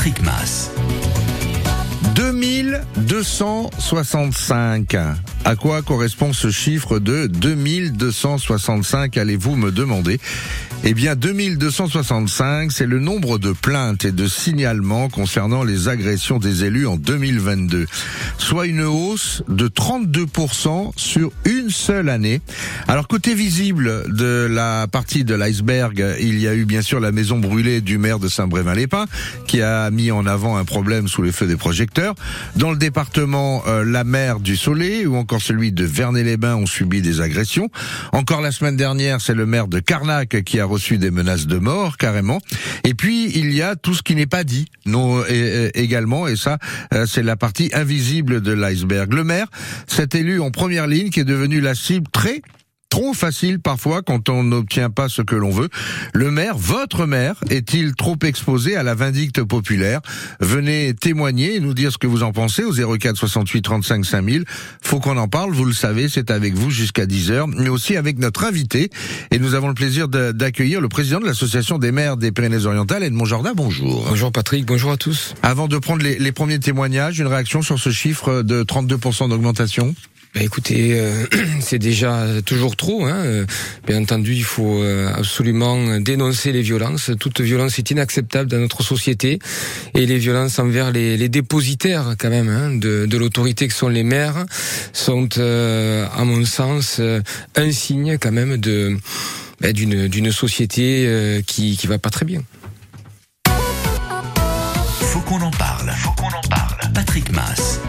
Patrick Mass. 2265. À quoi correspond ce chiffre de 2265 allez-vous me demander? Eh bien 2265, c'est le nombre de plaintes et de signalements concernant les agressions des élus en 2022, soit une hausse de 32% sur une seule année. Alors côté visible de la partie de l'iceberg, il y a eu bien sûr la maison brûlée du maire de Saint-Brévin-les-Pins qui a mis en avant un problème sous les feux des projecteurs. Dans le département, euh, la mer du Soleil ou encore celui de Vernet-les-Bains ont subi des agressions. Encore la semaine dernière, c'est le maire de Carnac qui a reçu des menaces de mort, carrément. Et puis, il y a tout ce qui n'est pas dit, non, également, et ça, euh, c'est la partie invisible de l'iceberg. Le maire, cet élu en première ligne qui est devenu la cible très trop facile parfois quand on n'obtient pas ce que l'on veut. Le maire, votre maire, est-il trop exposé à la vindicte populaire? Venez témoigner et nous dire ce que vous en pensez au 04 68 35 5000. Faut qu'on en parle, vous le savez, c'est avec vous jusqu'à 10h, mais aussi avec notre invité. Et nous avons le plaisir d'accueillir le président de l'association des maires des Pyrénées-Orientales, Edmond Jordan. Bonjour. Bonjour Patrick, bonjour à tous. Avant de prendre les, les premiers témoignages, une réaction sur ce chiffre de 32% d'augmentation? Ben écoutez, euh, c'est déjà toujours trop. Hein. Euh, bien entendu, il faut euh, absolument dénoncer les violences. Toute violence est inacceptable dans notre société et les violences envers les, les dépositaires, quand même, hein, de, de l'autorité que sont les maires, sont, à mon sens, un signe quand même de ben, d'une d'une société qui qui va pas très bien. Faut qu'on en parle. Faut qu'on en parle. Patrick Mass.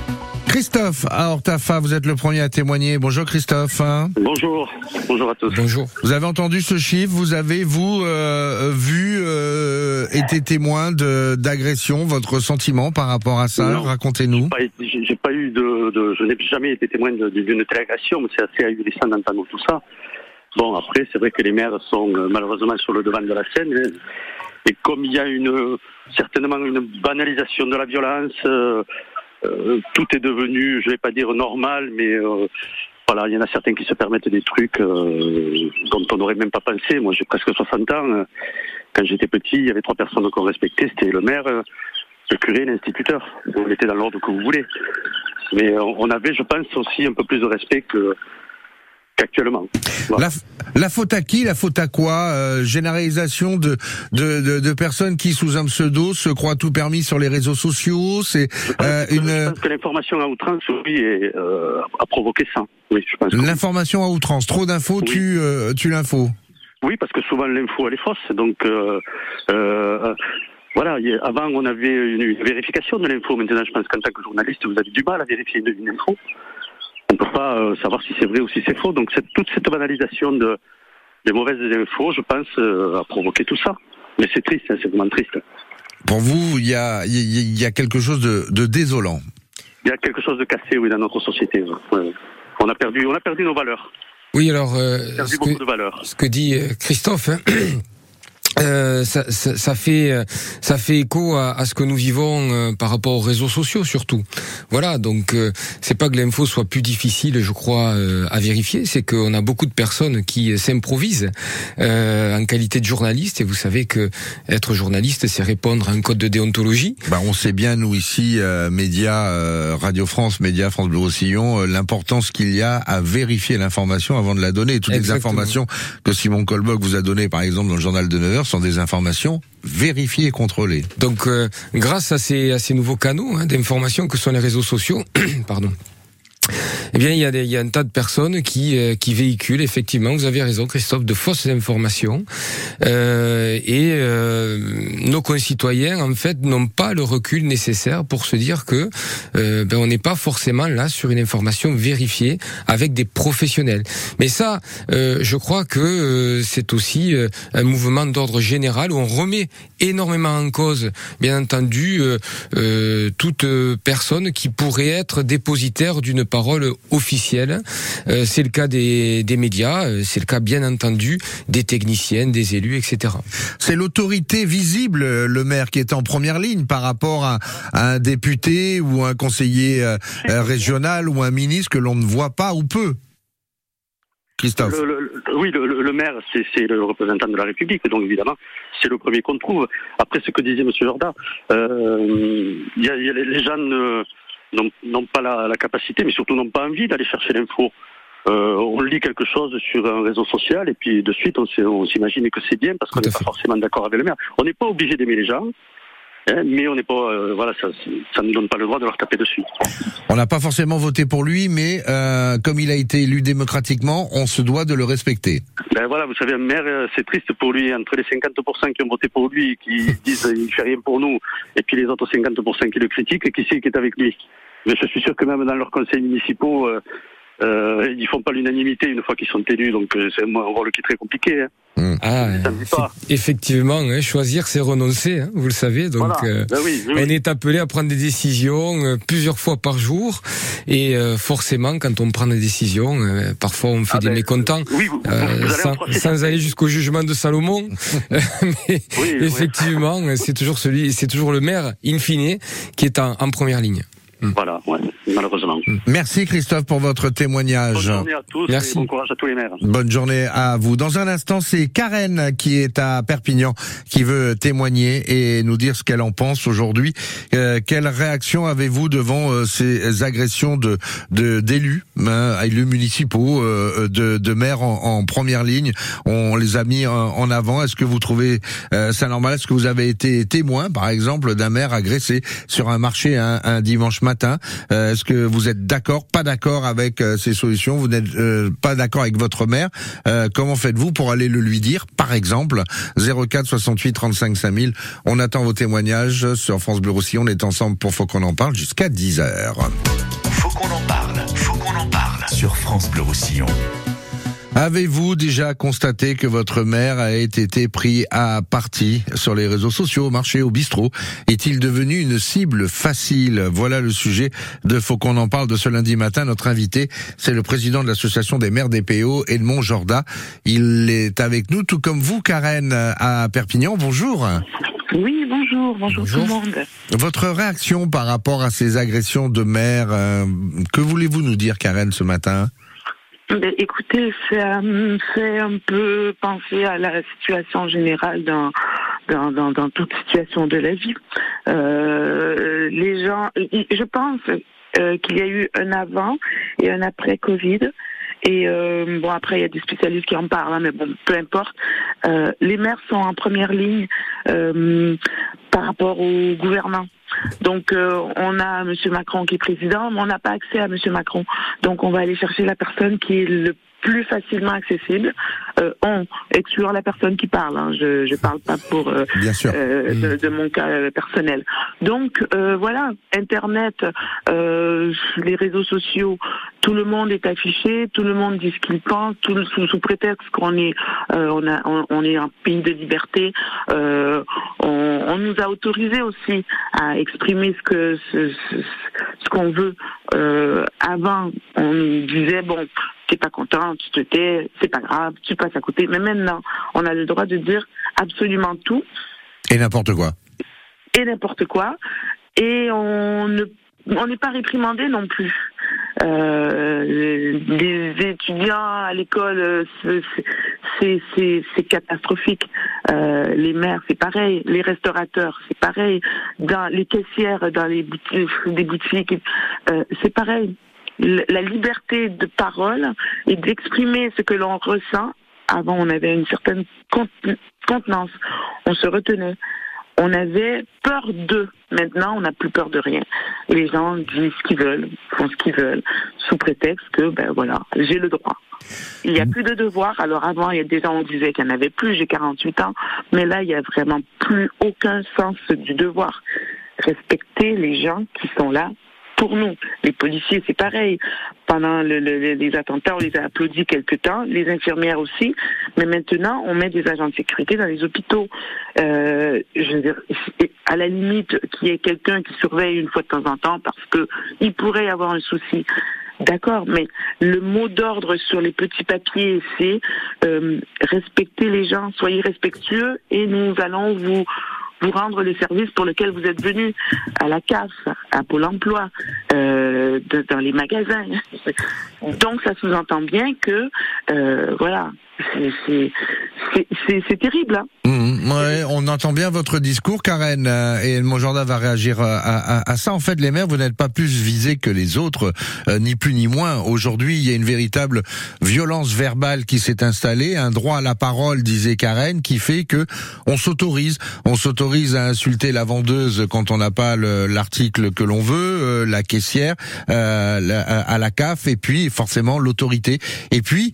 Christophe à Hortafa, vous êtes le premier à témoigner. Bonjour Christophe. Bonjour, bonjour à tous. Bonjour. Vous avez entendu ce chiffre, vous avez vous euh, vu, euh, été témoin d'agression, votre sentiment par rapport à ça? Racontez-nous. J'ai pas, eu de, de je n'ai jamais été témoin d'une telle agression, mais c'est assez ahurissant d'entendre tout ça. Bon, après, c'est vrai que les maires sont euh, malheureusement sur le devant de la scène. Hein. Et comme il y a une certainement une banalisation de la violence, euh, tout est devenu, je vais pas dire normal, mais euh, voilà, il y en a certains qui se permettent des trucs euh, dont on n'aurait même pas pensé. Moi, j'ai presque 60 ans. Quand j'étais petit, il y avait trois personnes qu'on respectait. C'était le maire, le curé l'instituteur. On était dans l'ordre que vous voulez. Mais on avait, je pense, aussi un peu plus de respect que actuellement. La, faute à qui? La faute à quoi? Euh, Généralisation de, de, de, personnes qui, sous un pseudo, se croient tout permis sur les réseaux sociaux C'est euh, une. Je pense que l'information à outrance, oui, euh, a provoqué ça. Oui, je pense. L'information à outrance, trop d'infos, tu, tu l'info. Oui, parce que souvent l'info elle est fausse, donc. Voilà, avant on avait une, vérification de l'info. Maintenant, je pense qu'en tant que journaliste, vous avez du mal à vérifier une info on ne peut pas euh, savoir si c'est vrai ou si c'est faux. Donc toute cette banalisation de, des mauvaises infos, je pense, euh, a provoqué tout ça. Mais c'est triste, hein, c'est vraiment triste. Pour vous, il y a, y a quelque chose de, désolant. Il y a quelque chose de cassé, oui, dans notre société. On a perdu, on a perdu nos valeurs. Oui, alors, euh, ce, que, valeurs. ce que dit Christophe, hein, Euh, ça, ça, ça, fait euh, ça fait écho à, à ce que nous vivons euh, par rapport aux réseaux sociaux surtout. Voilà, donc euh, c'est pas que l'info soit plus difficile, je crois, à vérifier, c'est qu'on a beaucoup de personnes qui s'improvisent en qualité de journaliste. Et vous savez que être journaliste, c'est répondre à un code de déontologie. Bah, on sait bien nous ici, médias, Radio France, médias France Bleu Roussillon, l'importance qu'il y a à vérifier l'information avant de la donner. Toutes les informations que Simon Colbock vous a données, par exemple, dans le journal de 9 sont des informations vérifiées et contrôlées. Donc, euh, grâce à ces, à ces nouveaux canaux hein, d'information que sont les réseaux sociaux, pardon, eh bien, il y, a des, il y a un tas de personnes qui, euh, qui véhiculent, effectivement, vous avez raison, Christophe, de fausses informations. Euh, et euh, nos concitoyens, en fait, n'ont pas le recul nécessaire pour se dire que euh, ben, on n'est pas forcément là sur une information vérifiée avec des professionnels. Mais ça, euh, je crois que c'est aussi un mouvement d'ordre général où on remet énormément en cause, bien entendu, toute personne qui pourrait être dépositaire d'une parole officielle. Euh, c'est le cas des, des médias, euh, c'est le cas bien entendu des techniciennes, des élus, etc. C'est l'autorité visible, le maire, qui est en première ligne par rapport à, un député ou un conseiller euh, régional ou un ministre que l'on ne voit pas ou peu. Christophe. oui, le, maire, c'est le représentant de la République, donc évidemment, c'est le premier qu'on trouve. Après ce que disait M. Jordan, euh, y a, les gens n'ont pas la, capacité, mais surtout n'ont pas envie d'aller chercher l'info. Euh, on lit quelque chose sur un réseau social et puis de suite on s'imagine que c'est bien parce qu'on n'est pas forcément d'accord avec le maire. On n'est pas obligé d'aimer les gens, mais on n'est pas, euh, voilà, ça, ça ne donne pas le droit de leur taper dessus. On n'a pas forcément voté pour lui, mais euh, comme il a été élu démocratiquement, on se doit de le respecter. Ben voilà, vous savez, un maire, euh, c'est triste pour lui. Entre les 50% qui ont voté pour lui, qui disent il fait rien pour nous, et puis les autres 50% qui le critiquent, qui sait qui est avec lui. Mais je suis sûr que même dans leurs conseils municipaux, euh, ils font pas l'unanimité une fois qu'ils sont élus, donc euh, c'est un rôle qui est très compliqué. Hein. Mmh. Ah, effectivement, hein, choisir c'est renoncer, hein, vous le savez. Donc, euh, ben on est appelé à prendre des décisions euh, plusieurs fois par jour, et forcément, quand on prend des décisions, parfois on fait ah des ben, mécontents, sans, sans, aller jusqu'au jugement de Salomon. mais effectivement, c'est toujours celui, c'est toujours le maire in fine qui est en, en première ligne. Mm. Voilà, ouais, malheureusement. Mm. Merci Christophe pour votre témoignage. Bonne journée à tous Merci. bon courage à tous les maires. Bonne journée à vous. Dans un instant, c'est Karen qui est à Perpignan qui veut témoigner et nous dire ce qu'elle en pense aujourd'hui. Euh, quelle réaction avez-vous devant euh, ces agressions de d'élus, de, hein, élus municipaux, euh, de, de maires en, en, première ligne? On les a mis en, avant. Est-ce que vous trouvez euh, ça normal? Est-ce que vous avez été témoin, par exemple, d'un maire agressé sur un marché un, un dimanche matin Euh, est-ce que vous êtes d'accord, pas d'accord avec euh, ces solutions? Vous n'êtes euh, pas d'accord avec votre mère? Comment faites-vous pour aller le lui dire? Par exemple, 04 68 35 5000. On attend vos témoignages sur France Bleu Roussillon. On est ensemble pour Faut qu'on en parle jusqu'à 10 h Faut qu'on en parle. Faut qu'on en parle sur France Bleu Roussillon. Avez-vous déjà constaté que votre mère a été pris à partie sur les réseaux sociaux, au marché, au bistrot? Est-il devenu une cible facile? Voilà le sujet de Faut qu'on en parle de ce lundi matin. Notre invité, c'est le président de l'association des maires des PO, Edmond Jorda. Il est avec nous, tout comme vous, Karen, à Perpignan. Bonjour. Oui, bonjour, bonjour, tout le monde. Votre réaction par rapport à ces agressions de maires, euh, que voulez-vous nous dire, Karen, ce matin? Ben, écoutez, ça me fait un peu penser à la situation générale dans, dans, dans, dans toute situation de la vie. Euh, les gens, je pense euh, qu'il y a eu un avant et un après Covid. Et euh, bon, après, il y a des spécialistes qui en parlent, hein, mais bon, peu importe. Euh, les maires sont en première ligne euh, par rapport au gouvernement. Donc euh, on a M. Macron qui est président, mais on n'a pas accès à M. Macron. Donc on va aller chercher la personne qui est le plus facilement accessible. Euh, on exclure la personne qui parle. Hein. Je ne parle pas pour euh, euh de, de, mon cas euh, personnel. Donc euh, voilà, Internet, les réseaux sociaux, tout le monde est affiché, tout le monde dit ce qu'il pense, tout le, sous, sous, prétexte qu'on est on, a, on, est un pays de liberté. On, on, nous a autorisé aussi à exprimer ce que ce, ce, ce qu'on veut. avant, on disait bon t'es pas content, tu te tais, c'est pas grave, tu passes à côté. Mais maintenant, on a le droit de dire absolument tout. Et n'importe quoi. Et n'importe quoi. Et on ne on n'est pas réprimandé non plus. Euh, les étudiants à l'école, c'est catastrophique. Euh, les maires, c'est pareil. Les restaurateurs, c'est pareil. Dans les caissières, dans les boutiques, des boutiques, euh, c'est pareil la liberté de parole et d'exprimer ce que l'on ressent. Avant, on avait une certaine contenance. On se retenait. On avait peur d'eux. Maintenant, on n'a plus peur de rien. Les gens disent ce qu'ils veulent, font ce qu'ils veulent, sous prétexte que, ben voilà, j'ai le droit. Il n'y a plus de devoir. Alors avant, il y a des gens, on disait qu'il n'y en avait plus, j'ai 48 ans, mais là, il n'y a vraiment plus aucun sens du devoir. Respecter les gens qui sont là pour nous. Les policiers, c'est pareil. Pendant les attentats, on les a applaudis quelque temps, les infirmières aussi, mais maintenant, on met des agents de sécurité dans les hôpitaux. Euh, je veux dire, à la limite, qu'il y ait quelqu'un qui surveille une fois de temps en temps parce que il pourrait y avoir un souci. D'accord, mais le mot d'ordre sur les petits papiers, c'est euh, respecter les gens, soyez respectueux et nous allons vous vous rendre les services pour lesquels vous êtes venu, à la CAF, à Pôle Emploi, euh, dans les magasins. Donc ça sous-entend bien que, euh, voilà, c'est terrible. Hein. Mmh, ouais, on entend bien votre discours, Karen, euh, et mon gendarme va réagir euh, à, à, à, ça. En fait, les maires, vous n'êtes pas plus visés que les autres, euh, ni plus ni moins. Aujourd'hui, il y a une véritable violence verbale qui s'est installée, un droit à la parole, disait Karen, qui fait que on s'autorise, on s'autorise à insulter la vendeuse quand on n'a pas l'article que l'on veut, la caissière à la CAF, et puis forcément l'autorité. Et puis,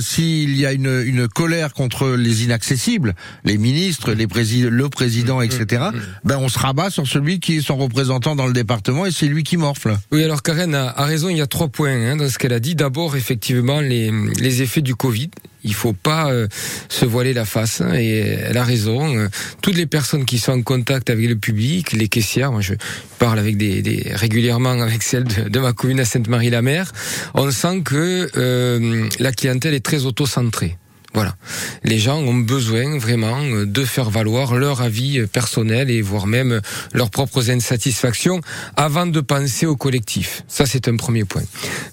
s'il y a une une, colère contre les inaccessibles, les ministres, les le président, etc. Mm, mm, mm. Ben on se rabat sur celui qui est son représentant dans le département et c'est lui qui morfle. Oui, alors Karen a, raison. Il y a trois points hein, dans ce qu'elle a dit. D'abord, effectivement, les, les effets du Covid. Il faut pas euh, se voiler la face hein, et elle a raison. Euh, toutes les personnes qui sont en contact avec le public, les caissières, moi je parle régulièrement avec celles de, ma commune à Sainte-Marie-la-Mer, on sent que euh, la clientèle est très auto-centrée. Voilà. Les gens ont besoin vraiment euh, de faire valoir leur avis euh, personnel et voire même euh, leurs propres insatisfactions avant de penser au collectif. Ça, c'est un premier point.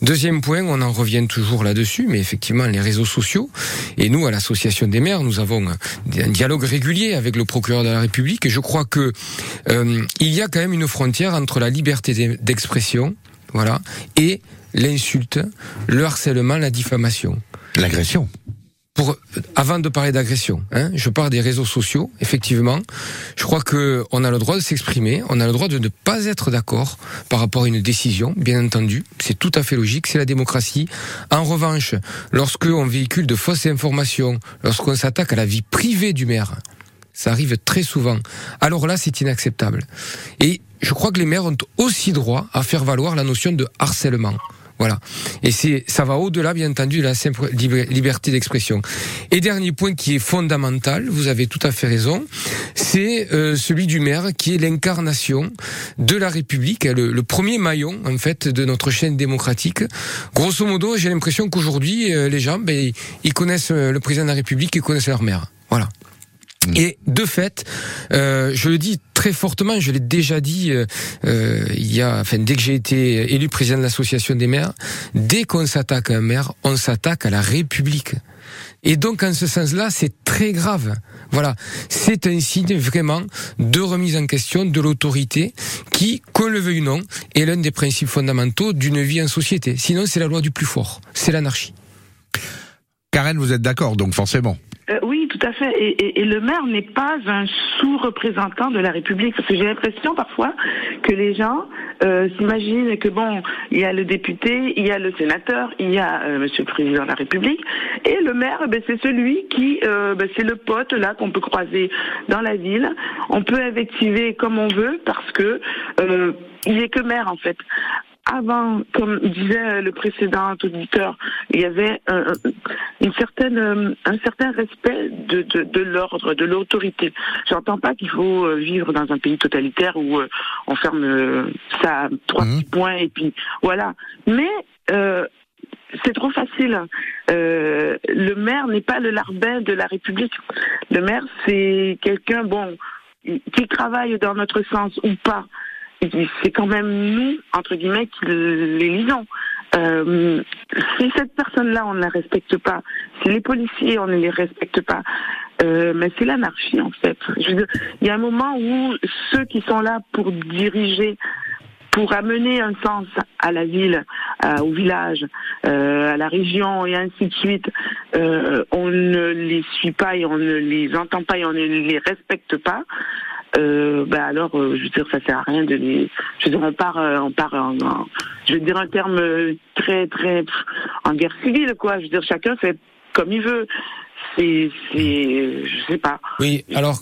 Deuxième point, on en revient toujours là-dessus, mais effectivement, les réseaux sociaux. Et nous, à l'association des maires, nous avons un dialogue régulier avec le procureur de la République. Et je crois que il y a quand même une frontière entre la liberté d'expression, voilà, et l'insulte, le harcèlement, la diffamation. L'agression avant de parler d'agression, hein, je parle des réseaux sociaux. Effectivement, je crois que on a le droit de s'exprimer, on a le droit de ne pas être d'accord par rapport à une décision. Bien entendu, c'est tout à fait logique, c'est la démocratie. En revanche, lorsque on véhicule de fausses informations, lorsqu'on s'attaque à la vie privée du maire, ça arrive très souvent. Alors là, c'est inacceptable. Et je crois que les maires ont aussi droit à faire valoir la notion de harcèlement. Voilà. Et c'est, ça va au-delà, bien entendu, de la simple liberté d'expression. Et dernier point qui est fondamental, vous avez tout à fait raison, c'est euh, celui du maire qui est l'incarnation de la République, le, le, premier maillon en fait de notre chaîne démocratique. Grosso modo, j'ai l'impression qu'aujourd'hui, euh, les gens, ben, ils connaissent euh, le président de la République, ils connaissent leur maire. Voilà. Mm. Et de fait, euh, je le dis très fortement, je l'ai déjà dit euh, euh, il y a, enfin dès que j'ai été élu président de l'association des maires, dès qu'on s'attaque à un maire, on s'attaque à la République. Et donc en ce sens-là, c'est très grave. Voilà, c'est un signe vraiment de remise en question de l'autorité qui, qu'on le veuille ou non, est l'un des principes fondamentaux d'une vie en société. Sinon, c'est la loi du plus fort, c'est l'anarchie. Karen, vous êtes d'accord, donc forcément à fait. Et, et, le maire n'est pas un sous-représentant de la République. Parce que j'ai l'impression parfois que les gens euh, s'imaginent que bon, il y a le député, il y a le sénateur, il y a euh, Monsieur le Président de la République, et le maire, ben, c'est celui qui, euh, ben, c'est le pote là qu'on peut croiser dans la ville. On peut invectiver comme on veut parce que euh, il n'est que maire en fait avant, comme disait le précédent auditeur, il y avait un, une certaine, un certain respect de, de, de l'ordre, de l'autorité. J'entends pas qu'il faut euh, vivre dans un pays totalitaire où euh, on ferme euh, ça trois mmh. petits points et puis voilà. Mais euh, c'est trop facile. Euh, le maire n'est pas le larbin de la République. Le maire, c'est quelqu'un, bon, qui travaille dans notre sens ou pas c'est quand même nous, entre guillemets, qui les lisons. Euh, si cette personne-là, on ne la respecte pas, si les policiers, on ne les respecte pas, euh, mais c'est l'anarchie en fait. Il y a un moment où ceux qui sont là pour diriger, pour amener un sens à la ville, au village, euh, à la région et ainsi de suite, euh, on ne les suit pas et on ne les entend pas et on ne les respecte pas euh, bah alors, euh, je veux dire, ça sert à rien de les. Je veux dire, on part, euh, on part en, je veux dire un terme très, très en guerre civile, quoi. Je veux dire, chacun fait comme il veut. C'est, c'est, je sais pas. Oui, alors,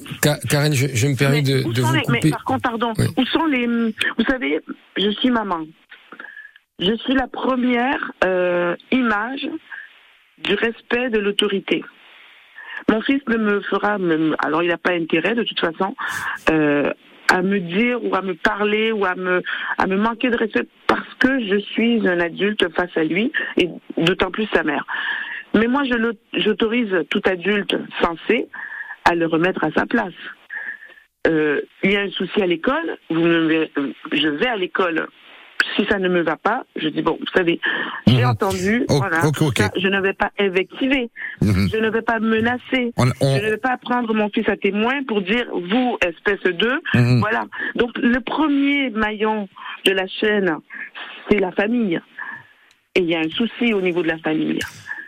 Karen, je, je me permets de, de vous couper. Mais par contre, pardon, où sont les. Vous savez, je suis maman. Je suis la première euh, image du respect de l'autorité. Mon fils ne me fera, même, alors il n'a pas intérêt de toute façon, euh, à me dire ou à me parler ou à me, à me manquer de respect parce que je suis un adulte face à lui et d'autant plus sa mère. Mais moi, j'autorise tout adulte censé à le remettre à sa place. euh, il y a un souci à l'école, je vais à l'école si ça ne me va pas, je dis bon, vous savez, j'ai Mhm. entendu, Oh, voilà, ça, je ne vais pas invectiver, Mhm. je ne vais pas menacer, On- on- je ne vais pas prendre mon fils à témoin pour dire vous, espèce de, Mhm. voilà. Donc le premier maillon de la chaîne, c'est la famille, et il y a un souci au niveau de la famille.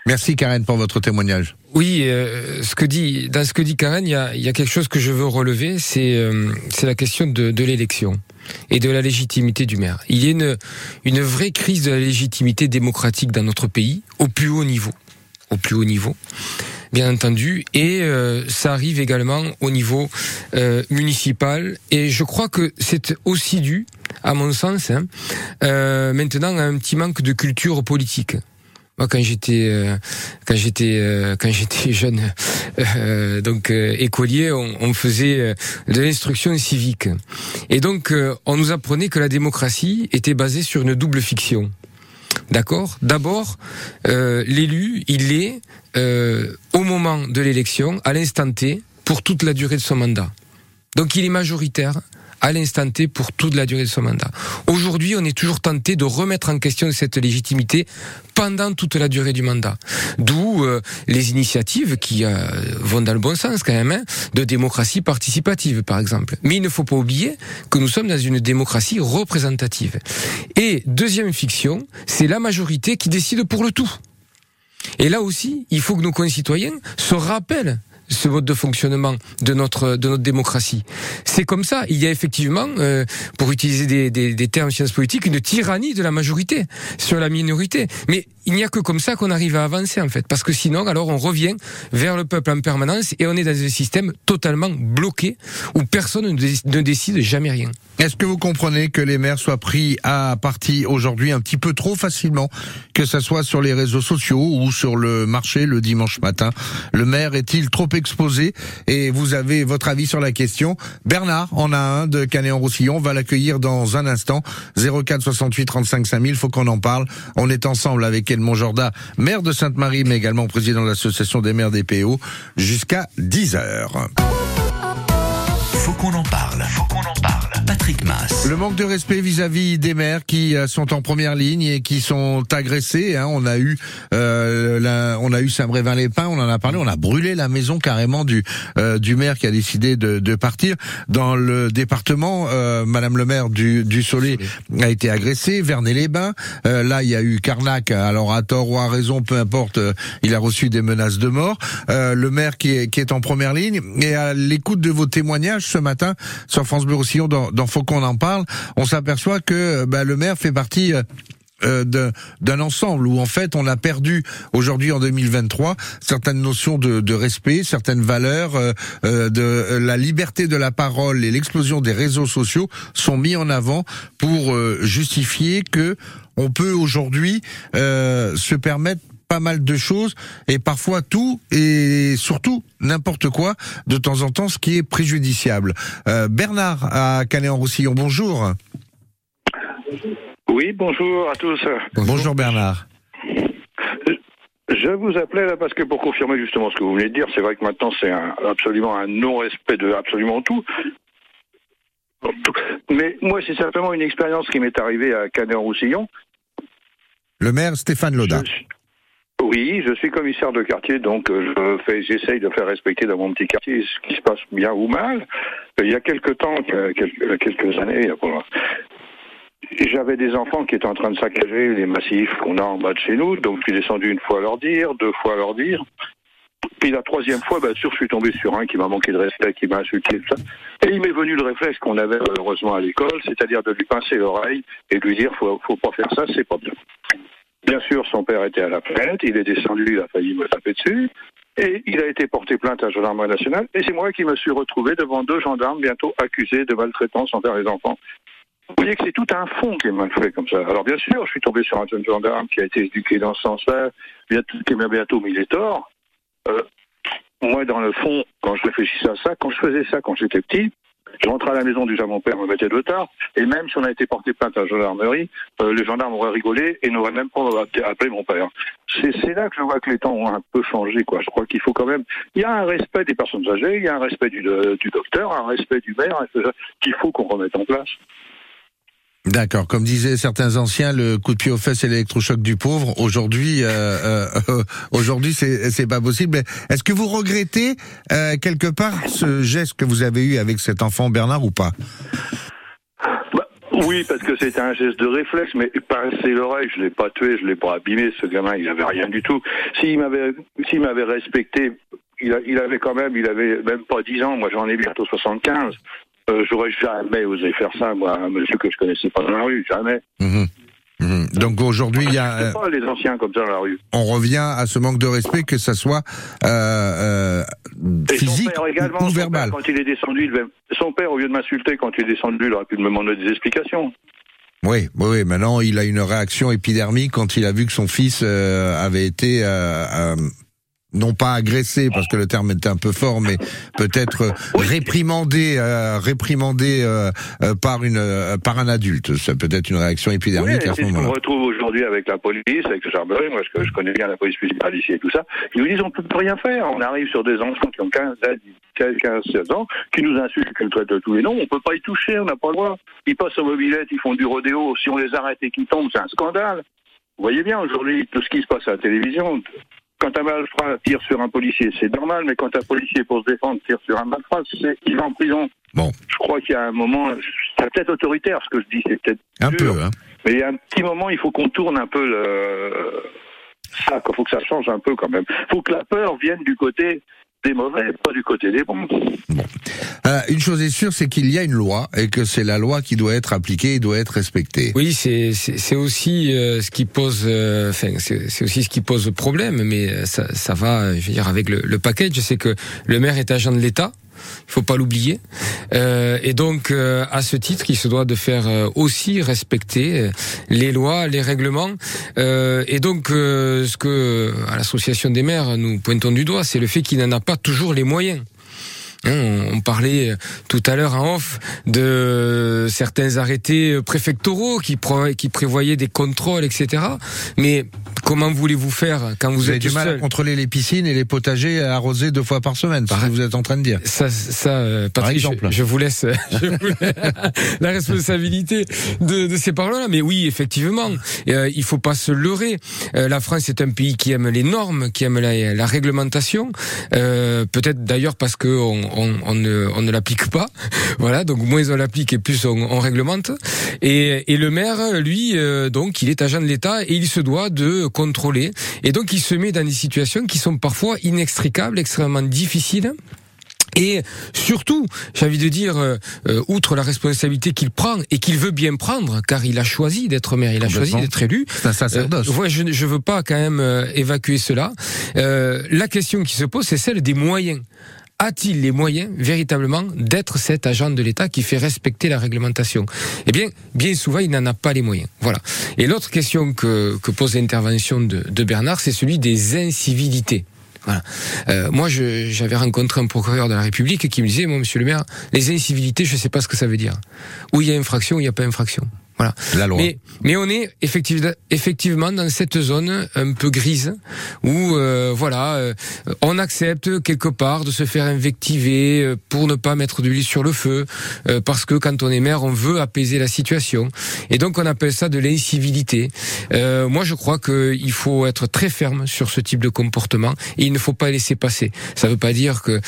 Merci Karen pour votre témoignage. Oui, euh, ce que dit, dans ce que dit Karen, il y a, y a quelque chose que je veux relever, c'est euh, la question de, de l'élection et de la légitimité du maire. Il y a une, une vraie crise de la légitimité démocratique dans notre pays, au plus haut niveau. Au plus haut niveau, bien entendu. Et euh, ça arrive également au niveau euh, municipal. Et je crois que c'est aussi dû, à mon sens, hein, euh, maintenant à un petit manque de culture politique. Moi, quand j'étais euh, quand j'étais euh, quand j'étais jeune, euh, donc écolier, on, on faisait de l'instruction civique, et donc on nous apprenait que la démocratie était basée sur une double fiction. D'accord? D'abord, l'élu, il est au moment de l'élection, à l'instant T, pour toute la durée de son mandat. Donc il est majoritaire à l'instant T pour toute la durée de son mandat. Aujourd'hui, on est toujours tenté de remettre en question cette légitimité pendant toute la durée du mandat. D'où euh, les initiatives qui euh, vont dans le bon sens quand même, hein, de démocratie participative par exemple. Mais il ne faut pas oublier que nous sommes dans une démocratie représentative. Et deuxième fiction, c'est la majorité qui décide pour le tout. Et là aussi, il faut que nos concitoyens se rappellent ce mode de fonctionnement de notre de notre démocratie. C'est comme ça. Il y a effectivement, euh, pour utiliser des, des, des termes sciences politiques, une tyrannie de la majorité sur la minorité. Mais il n'y a que comme ça qu'on arrive à avancer en fait, parce que sinon, alors on revient vers le peuple en permanence et on est dans un système totalement bloqué où personne ne, dé- ne décide jamais rien. Est-ce que vous comprenez que les maires soient pris à partie aujourd'hui un petit peu trop facilement, que ça soit sur les réseaux sociaux ou sur le marché le dimanche matin? Le maire est-il trop exposé? Et vous avez votre avis sur la question. Bernard en a un de Canet-en-Roussillon, on va l'accueillir dans un instant. 04 68 35 5000, faut qu'on en parle. On est ensemble avec Edmond Jorda, maire de Sainte-Marie, mais également président de l'association des maires des PO, jusqu'à 10 heures. Faut qu'on en parle. Faut qu'on en parle. Le manque de respect vis-à-vis des maires qui euh, sont en première ligne et qui sont agressés. Hein. On a eu, euh, la- on a eu Saint-Brévin-les-Pins, on en a parlé. On a brûlé la maison carrément du euh, du maire qui a décidé de, de partir. Dans le département, euh, Madame le maire du du Soleil a été agressée. Vernet-les-Bains. Euh, là, il y a eu Carnac. Alors à tort ou à raison, peu importe. euh, il a reçu des menaces de mort. Le maire qui est qui est en première ligne et à l'écoute de vos témoignages ce matin sur France Bleu Roussillon dans, dans Faut qu'on en parle, on s'aperçoit que bah, le maire fait partie euh, euh, d'un- ensemble où en fait on a perdu aujourd'hui en 2023 certaines notions de, respect, certaines valeurs, euh, euh, de euh, la liberté de la parole et l'explosion des réseaux sociaux sont mis en avant pour euh, justifier que on peut aujourd'hui euh, se permettre pas mal de choses et parfois tout et surtout n'importe quoi de temps en temps ce qui est préjudiciable. Euh, Bernard à Canet-en-Roussillon, bonjour. Oui, bonjour à tous. bonjour. Bernard. Je vous appelais là parce que pour confirmer justement ce que vous venez de dire, c'est vrai que maintenant c'est un- absolument un non-respect de absolument tout. Mais moi, c'est simplement une expérience qui m'est arrivée à Canet-en-Roussillon. Le maire Stéphane Loda. Je Oui, je suis commissaire de quartier, donc euh, je fais, j'essaye de faire respecter dans mon petit quartier ce qui se passe bien ou mal. Il y a quelques temps, quelques, années, j'avais des enfants qui étaient en train de saccager les massifs qu'on a en bas de chez nous, donc je suis descendu une fois à leur dire, deux fois à leur dire. Puis la troisième fois, bien sûr, je suis tombé sur un qui m'a manqué de respect, qui m'a insulté, tout ça. Et il m'est venu le réflexe qu'on avait heureusement à l'école, c'est-à-dire de lui pincer l'oreille et de lui dire faut, faut pas faire ça, c'est pas bien. Bien sûr, son père était à la plainte, il est descendu, il a failli me taper dessus, et il a été porté plainte à la gendarmerie nationale, et c'est moi qui me suis retrouvé devant deux gendarmes bientôt accusés de maltraitance envers les enfants. Vous voyez que c'est tout un fond qui est mal fait comme ça. Alors bien sûr, je suis tombé sur un jeune gendarme qui a été éduqué dans ce sens-là, qui m'a bientôt mis les torts. Euh, moi, dans le fond, quand je réfléchissais à ça, quand je faisais ça quand j'étais petit, Je rentrais à la maison, déjà mon père me mettait de tard, et même si on a été porté plainte à la gendarmerie, euh, les gendarmes auraient rigolé et n'auraient même pas appelé mon père. C'est là que je vois que les temps ont un peu changé, quoi. Je crois qu'il faut quand même, il y a un respect des personnes âgées, il y a un respect du, du docteur, un respect du maire, qu'il faut qu'on remette en place. D'accord. Comme disaient certains anciens, le coup de pied aux fesses, c'est l'électrochoc du pauvre. Aujourd'hui, euh, euh, aujourd'hui, c'est c'est pas possible. Est-ce que vous regrettez euh, quelque part ce geste que vous avez eu avec cet enfant Bernard ou pas? Bah, Oui, parce que c'était un geste de réflexe, mais pincer l'oreille, je l'ai pas tué, je l'ai pas abîmé. Ce gamin, il avait rien du tout. S'il m'avait, s'il m'avait respecté, il, il, avait quand même, il avait même pas 10 ans. Moi, j'en ai bientôt 75. Euh, j'aurais jamais osé faire ça, moi, un monsieur que je connaissais pas dans la rue, jamais. Mhm. Mhm. Donc aujourd'hui, il y a euh, pas les anciens comme ça dans la rue. On revient à ce manque de respect, que ça soit euh, physique ou verbal. quand il est descendu, son père, au lieu de m'insulter quand il est descendu, il aurait pu me demander des explications. Oui, oui, oui. Maintenant, il a une réaction épidermique quand il a vu que son fils avait été non pas agressé parce que le terme était un peu fort, mais peut-être réprimandé, euh, réprimandé euh, euh, par une par un adulte. C'est peut-être une réaction épidermique à ce moment-là. On retrouve aujourd'hui avec la police, avec le gendarmerie. Moi, je, je connais bien la police municipale ici et tout ça. Ils nous disent on peut rien faire. On arrive sur des enfants qui ont 15, 15, 16 ans, qui nous insultent, qui nous traitent de tous les noms. On peut pas y toucher. On n'a pas le droit. Ils passent aux mobilettes, ils font du rodéo. Si on les arrête et qu'ils tombent, c'est un scandale. Vous voyez bien aujourd'hui tout ce qui se passe à la télévision, quand un malfrat tire sur un policier, c'est normal, mais quand un policier, pour se défendre, tire sur un malfrat, c'est il va en prison. Bon. Je crois qu'il y a un moment, c'est peut-être autoritaire ce que je dis, c'est peut-être un peu, hein. Mais il y a un petit moment, il faut qu'on tourne un peu le ça, il faut que ça change un peu quand même. Il faut que la peur vienne du côté des mauvais, pas du côté des bons. Bon. Euh, une chose est sûre, c'est qu'il y a une loi et que c'est la loi qui doit être appliquée et doit être respectée. Oui, c'est c'est aussi euh, ce qui pose, euh, enfin c'est aussi ce qui pose problème, mais ça, ça va, je veux dire, avec le, le package, c'est que le maire est agent de l'État il faut pas l'oublier. Euh, et donc, euh, à ce titre, il se doit de faire euh, aussi respecter les lois, les règlements. et donc, ce que à l'association des maires nous pointons du doigt, c'est le fait qu'il n'en a pas toujours les moyens. Hein, on parlait tout à l'heure en off de certains arrêtés préfectoraux qui, qui prévoyaient des contrôles, etc. Mais comment voulez-vous faire quand vous, vous êtes avez du mal à contrôler les piscines et les potagers arrosés deux fois par semaine, c'est ce que vous êtes en train de dire. Ça, ça euh, Patrick, exemple. Je, je, vous laisse je vous la responsabilité de, de ces paroles-là. Mais oui, effectivement, euh, il faut pas se leurrer. Euh, la France est un pays qui aime les normes, qui aime la, la réglementation. Euh, Peut-être d'ailleurs parce que on, on, on ne, on ne l'applique pas. Voilà, donc moins on l'applique et plus on, on réglemente. Et, et, le maire, lui, euh, donc, il est agent de l'État et il se doit de contrôler. Et donc, il se met dans des situations qui sont parfois inextricables, extrêmement difficiles. Et surtout, j'ai envie de dire, euh, outre la responsabilité qu'il prend et qu'il veut bien prendre, car il a choisi d'être maire, il a choisi d'être élu. C'est un sacerdoce. Euh, ouais, je ne veux pas quand même euh, évacuer cela. Euh, la question qui se pose, c'est celle des moyens a-t-il les moyens véritablement d'être cet agent de l'État qui fait respecter la réglementation? Eh bien, bien souvent, il n'en a pas les moyens. Voilà. Et l'autre question que, pose l'intervention de, Bernard, c'est celui des incivilités. Euh, moi, j'avais rencontré un procureur de la République qui me disait, moi, monsieur le maire, les incivilités, je ne sais pas ce que ça veut dire. Où il y a infraction, où il n'y a pas infraction. Voilà. La loi. Mais, mais on est effectivement, effectivement dans cette zone un peu grise où euh, voilà, euh, on accepte quelque part de se faire invectiver euh, pour ne pas mettre de l'huile sur le feu euh, parce que quand on est maire, on veut apaiser la situation et donc on appelle ça de l'incivilité. Euh, moi, je crois qu'il faut être très ferme sur ce type de comportement et il ne faut pas laisser passer. Ça ne veut pas dire que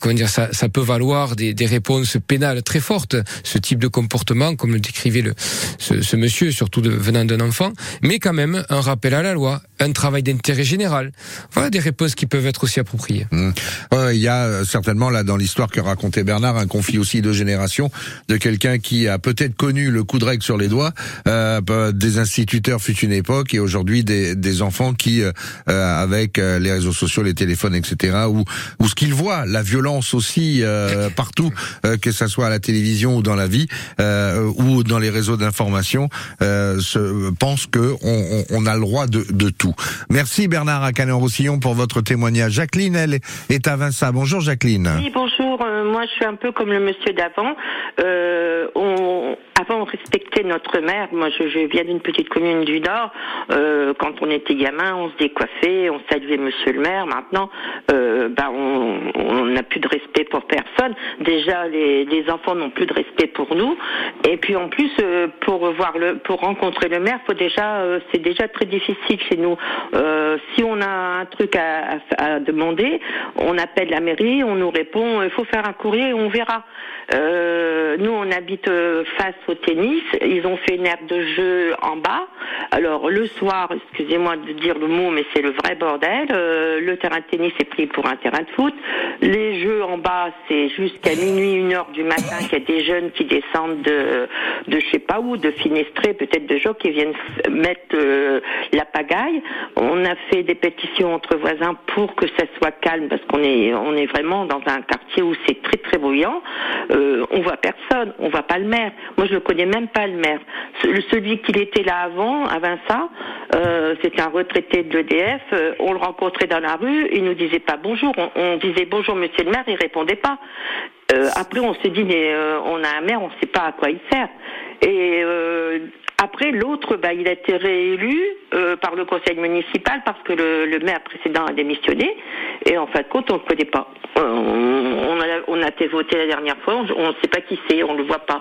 comment dire ça, ça peut valoir des, des réponses pénales très fortes. Ce type de comportement, comme le décrivait le ce, ce monsieur, surtout de, venant d'un enfant, mais quand même un rappel à la loi, un travail d'intérêt général. Voilà des réponses qui peuvent être aussi appropriées. Mmh. Il y a euh, certainement là dans l'histoire que racontait Bernard un conflit aussi de génération de quelqu'un qui a peut-être connu le coup de règle sur les doigts euh, bah, des instituteurs fut une époque et aujourd'hui des, des enfants qui euh, euh avec euh, les réseaux sociaux, les téléphones, etc. ou ou ce qu'ils voient, la violence aussi partout, que ça soit à la télévision ou dans la vie ou dans les réseaux réseaux d'information euh, se, pensent que on, on, a le droit de, de tout. Merci Bernard Acaner-Roussillon pour votre témoignage. Jacqueline, elle est à Vinça. Bonjour Jacqueline. Oui, bonjour. Euh, moi, je suis un peu comme le monsieur d'avant. Euh, on, avant, on respectait notre mère. Moi, je, je viens d'une petite commune du Nord. Euh, quand on était gamin, on se décoiffait, on saluait monsieur le maire. Maintenant, euh, bah, on n'a plus de respect pour personne. Déjà, les, les enfants n'ont plus de respect pour nous. Et puis, en plus, euh, pour voir le, pour rencontrer le maire, faut déjà, euh, c'est déjà très difficile chez nous. Euh, si on a un truc à, à, à, demander, on appelle la mairie, on nous répond, il faut faire un courrier on verra. Euh, nous, on habite euh, face au tennis. Ils ont fait une aire de jeu en bas. Alors le soir, excusez-moi de dire le mot, mais c'est le vrai bordel. Euh, le terrain de tennis est pris pour un terrain de foot. Les jeux en bas, c'est jusqu'à minuit, une heure du matin qu'il y a des jeunes qui descendent de, de je sais pas où, de Finestré, peut-être de gens qui viennent mettre euh, la pagaille. On a fait des pétitions entre voisins pour que ça soit calme parce qu'on est, on est vraiment dans un quartier où c'est très très bruyant. Euh, on voit personne, on voit pas le maire. Moi, je ne connais même pas le maire. Celui qui était là avant, à Vincent, euh, c'était un retraité de l'EDF. Euh, on le rencontrait dans la rue, il nous disait pas bonjour. On, on disait bonjour, monsieur le maire, il répondait pas. Euh, après, on s'est dit, mais euh, on a un maire, on ne sait pas à quoi il sert. Et euh, après, l'autre, bah, il a été réélu euh, par le conseil municipal parce que le, le, maire précédent a démissionné. Et en fin de compte, on ne le connaît pas. Euh, on, a, on a été voté la dernière fois, on ne sait pas qui c'est, on ne le voit pas.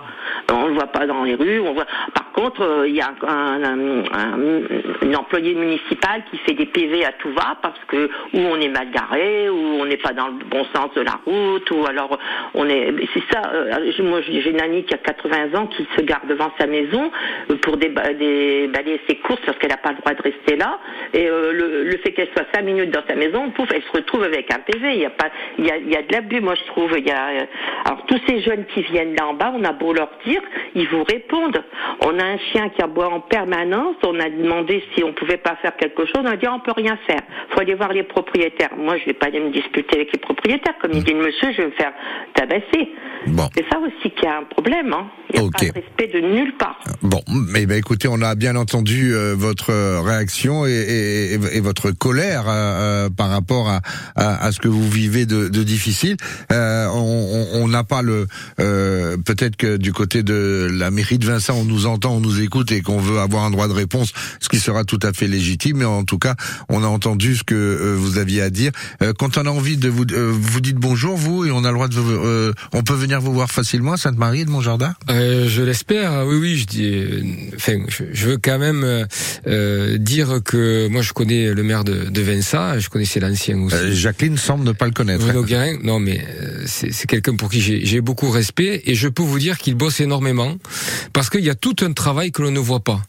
On le voit pas dans les rues. On voit... Par contre, euh, il y a un, un, un, employé municipal qui fait des PV à tout va parce que ou on est mal garé, ou on n'est pas dans le bon sens de la route, ou alors on est. C'est ça. moi, j'ai une amie qui a 80 ans qui se garde devant sa maison pour des, balayer ses courses parce qu'elle n'a pas le droit de rester là. Et euh, le, le, fait qu'elle soit cinq minutes dans sa maison, pouf, elle se retrouve avec un PV. Il y a pas, il y a, il y a de l'abus, moi je trouve. Il y a, euh, alors tous ces jeunes qui viennent là en bas, on a beau leur dire, ils vous répondent. On a un chien qui aboie en permanence. On a demandé si on pouvait pas faire quelque chose. On a dit on peut rien faire. Faut aller voir les propriétaires. Moi je vais pas aller me disputer avec les propriétaires. Comme il dit le monsieur, je vais me faire tabasser. Bon. C'est ça aussi qu'il y a un problème. Hein. Il n'y a okay. pas de respect de nulle part. Bon, mais ben, écoutez, on a bien entendu euh, votre réaction et, et, et, votre colère euh, par rapport à, à, à, ce que vous vivez de, de difficile. Euh, on n'a pas le euh, peut-être que du côté de la mairie de Vincent, on nous entend, on nous écoute et qu'on veut avoir un droit de réponse, ce qui sera tout à fait légitime. Mais en tout cas, on a entendu ce que euh, vous aviez à dire. Euh, quand on a envie de vous, vous dites bonjour vous et on a le droit de, vous, on peut venir vous voir facilement à Sainte-Marie de Montjardin? je l'espère. Oui, oui. Je dis, enfin, je veux quand même euh, dire que moi je connais le maire de, de Vinça, je connaissais l'ancien aussi. Euh, Jacqueline semble ne pas le connaître. Guérin, non mais euh, c'est quelqu'un pour qui j'ai beaucoup respect et je peux vous dire qu'il bosse énormément parce qu'il y a tout un travail que l'on ne voit pas.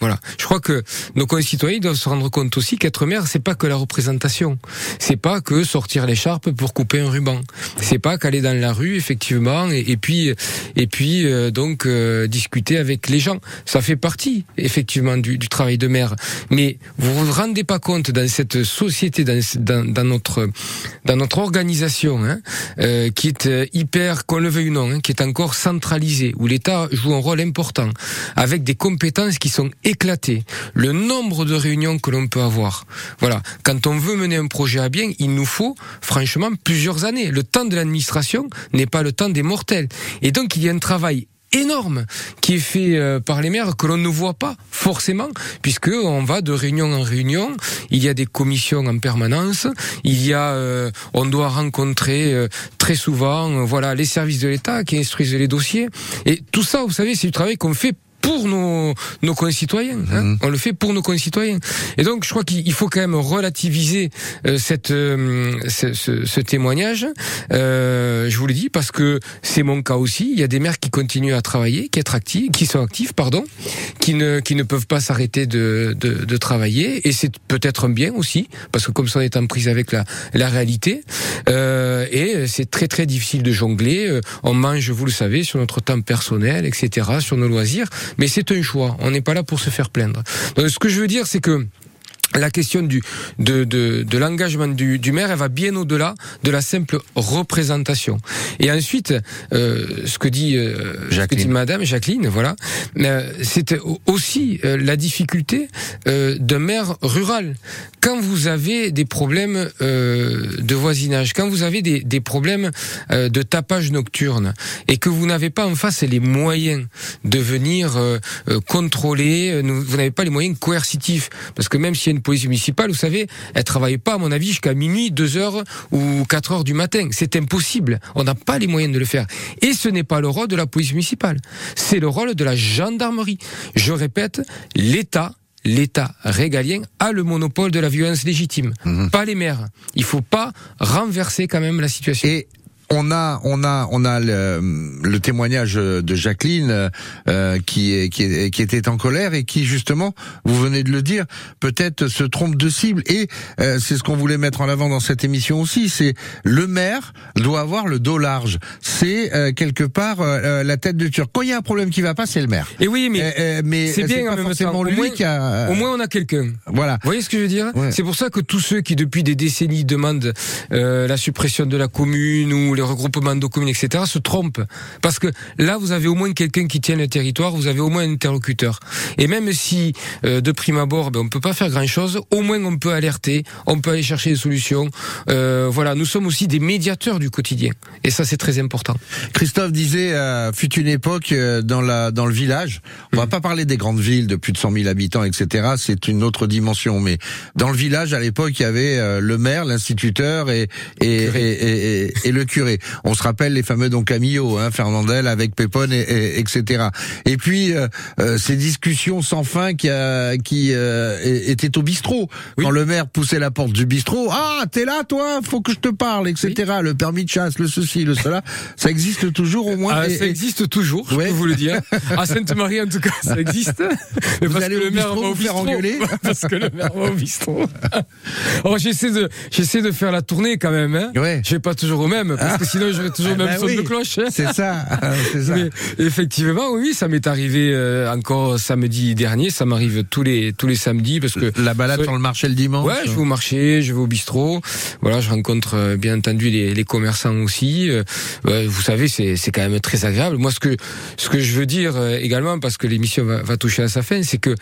Voilà. Je crois que nos concitoyens doivent se rendre compte aussi qu'être maire, c'est pas que la représentation. C'est pas que sortir l'écharpe pour couper un ruban. C'est pas qu'aller dans la rue, effectivement, et, puis, et puis euh, donc euh, discuter avec les gens. Ça fait partie, effectivement, du, du, travail de maire. Mais vous vous rendez pas compte dans cette société, dans, dans, dans notre, dans notre organisation, hein, euh, qui est euh, hyper, qu'on le veuille ou non, hein, qui est encore centralisée, où l'État joue un rôle important, avec des compétences qui sont éclaté. Le nombre de réunions que l'on peut avoir. Voilà. Quand on veut mener un projet à bien, il nous faut, franchement, plusieurs années. Le temps de l'administration n'est pas le temps des mortels. Et donc, il y a un travail énorme qui est fait euh, par les maires que l'on ne voit pas forcément puisque on va de réunion en réunion il y a des commissions en permanence il y a euh, on doit rencontrer euh, très souvent voilà les services de l'État qui instruisent les dossiers et tout ça vous savez c'est du travail qu'on fait pour nos, nos concitoyens. Hein mmh. On le fait pour nos concitoyens. Et donc, je crois qu'il faut quand même relativiser euh, cette, euh, ce, ce, ce, témoignage. Euh, je vous le dis parce que c'est mon cas aussi. Il y a des maires qui continuent à travailler, qui, être actifs, qui sont actifs, pardon, qui ne, qui ne peuvent pas s'arrêter de, de, de, travailler. Et c'est peut-être un bien aussi, parce que comme ça, on est en prise avec la, la réalité. Euh, et c'est très très difficile de jongler. On mange, vous le savez, sur notre temps personnel, etc., sur nos loisirs mais c'est un choix. On n'est pas là pour se faire plaindre. Donc, ce que je veux dire, c'est que la question du de, de, de l'engagement du, du, maire, elle va bien au-delà de la simple représentation. Et ensuite, euh, ce que dit euh, ce que dit Madame Jacqueline, voilà, euh, c'est aussi euh, la difficulté euh, d'un maire rural. Quand vous avez des problèmes de voisinage, quand vous avez des, des problèmes de tapage nocturne, et que vous n'avez pas en face les moyens de venir contrôler, vous n'avez pas les moyens coercitifs, parce que même s'il y a une police municipale, vous savez, elle travaille pas, à mon avis, jusqu'à minuit, 2 heures ou 4 heures du matin. C'est impossible. On n'a pas les moyens de le faire. Et ce n'est pas le rôle de la police municipale. C'est le rôle de la gendarmerie. Je répète, l'État l'État régalien a le monopole de la violence légitime, mhm. pas les maires. Il faut pas renverser quand même la situation on a, on a, on a le, témoignage de Jacqueline euh, qui, est, qui, est, qui était en colère et qui justement, vous venez de le dire, peut-être se trompe de cible. Et euh, c'est ce qu'on voulait mettre en avant dans cette émission aussi. C'est le maire doit avoir le dos large. C'est euh, quelque part la tête de turc. Quand il y a un problème qui va pas, c'est le maire. Et oui, mais, mais c'est bien pas forcément lui moins, qui a. Au moins, on a quelqu'un. Voilà. Vous voyez ce que je veux dire? C'est pour ça que tous ceux qui depuis des décennies demandent la suppression de la commune ou les regroupements de communes, etc., se trompent. Parce que là, vous avez au moins quelqu'un qui tient le territoire, vous avez au moins un interlocuteur. Et même si, euh, de prime abord, ben, on peut pas faire grand-chose, au moins on peut alerter, on peut aller chercher des solutions. Euh, voilà, nous sommes aussi des médiateurs du quotidien. Et ça, c'est très important. Christophe disait, euh, fut une époque euh, dans, la, dans le village, on va mm. pas parler des grandes villes de plus de 100 000 habitants, etc., c'est une autre dimension, mais dans le village, à l'époque, il y avait euh, le maire, l'instituteur et, et, et, et le curé. On se rappelle les fameux donc Camillo, hein, Fernandel avec Pépone, et, etc. Et puis euh, euh, ces discussions sans fin qui, a, qui euh, étaient au bistrot. Quand le maire poussait la porte du bistrot, ah t'es là toi, faut que je te parle, etc. Le permis de chasse, le ceci, le cela, ça existe toujours au moins. Ah, ça existe toujours, je peux vous le dire. À Sainte-Marie en tout cas, ça existe. Vous parce allez que le maire va au bistrot. engueuler parce que le maire va au bistrot. Alors j'essaie de j'essaie de faire la tournée quand même. Hein. Ouais. Je vais pas toujours au même parce que sinon j'aurais toujours le ah même bah son de cloche. Hein. C'est ça, c'est ça. Mais effectivement, oui, ça m'est arrivé euh, encore samedi dernier. Ça m'arrive tous les tous les samedis parce que la balade sur le marché le dimanche. Ouais, je vais au marché, je vais au bistrot. Voilà, je rencontre euh, bien entendu les, les commerçants aussi. Euh, vous savez, c'est c'est quand même très agréable. Moi, ce que ce que je veux dire également, parce que l'émission va, va, toucher à sa fin, c'est que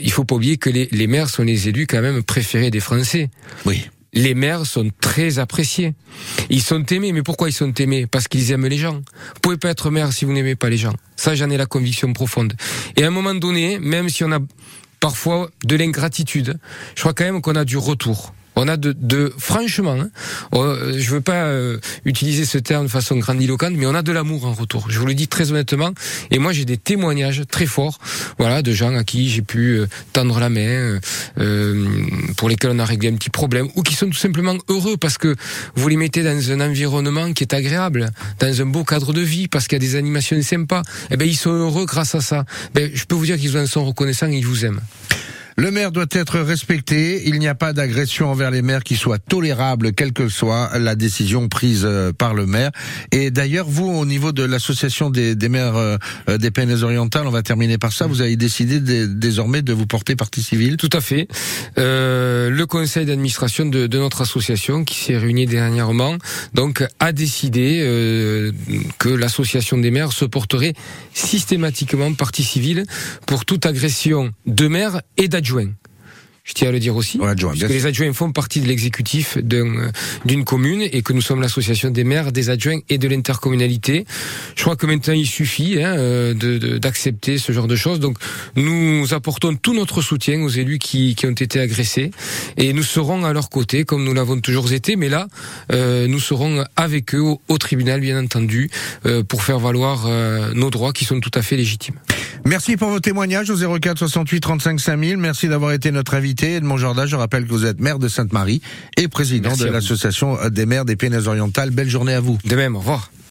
il faut pas oublier que les, les maires sont les élus quand même préférés des Français. Oui les maires sont très appréciés. Ils sont aimés, mais pourquoi ils sont aimés? Parce qu'ils aiment les gens. Vous pouvez pas être maire si vous n'aimez pas les gens. Ça, j'en ai la conviction profonde. Et à un moment donné, même si on a parfois de l'ingratitude, je crois quand même qu'on a du retour. On a de, de franchement, hein, euh, je veux pas euh, utiliser ce terme de façon grandiloquente, mais on a de l'amour en retour. Je vous le dis très honnêtement. Et moi, j'ai des témoignages très forts, voilà, de gens à qui j'ai pu euh, tendre la main, pour lesquels on a réglé un petit problème, ou qui sont tout simplement heureux parce que vous les mettez dans un environnement qui est agréable, dans un beau cadre de vie, parce qu'il y a des animations sympas. Eh ben, ils sont heureux grâce à ça. Ben, je peux vous dire qu'ils en sont reconnaissants et ils vous aiment. Le maire doit être respecté. Il n'y a pas d'agression envers les maires qui soit tolérable, quelle que soit la décision prise euh, par le maire. Et d'ailleurs, vous, au niveau de l'association des, maires euh, euh, des Pyrénées-Orientales, on va terminer par ça. Vous avez décidé désormais de vous porter partie civile. Tout à fait. le conseil d'administration de, notre association, qui s'est réuni dernièrement, donc a décidé que l'association des maires se porterait systématiquement partie civile pour toute agression de maires et d'administration adjoint. Je tiens à le dire aussi, parce que les adjoints font partie de l'exécutif d'une commune et que nous sommes l'association des maires, des adjoints et de l'intercommunalité. Je crois que maintenant il suffit hein, euh, d'accepter ce genre de choses. Donc nous apportons tout notre soutien aux élus qui, qui ont été agressés et nous serons à leur côté comme nous l'avons toujours été. Mais là, euh, nous serons avec eux au, tribunal, bien entendu, euh, pour faire valoir nos droits qui sont tout à fait légitimes. Merci pour vos témoignages au 04 68 35 5000. Merci d'avoir été notre invité. Edmond Jordan, je rappelle que vous êtes maire de Sainte-Marie et président de l'association des maires des Pyrénées-Orientales. Belle journée à vous. De même, au revoir.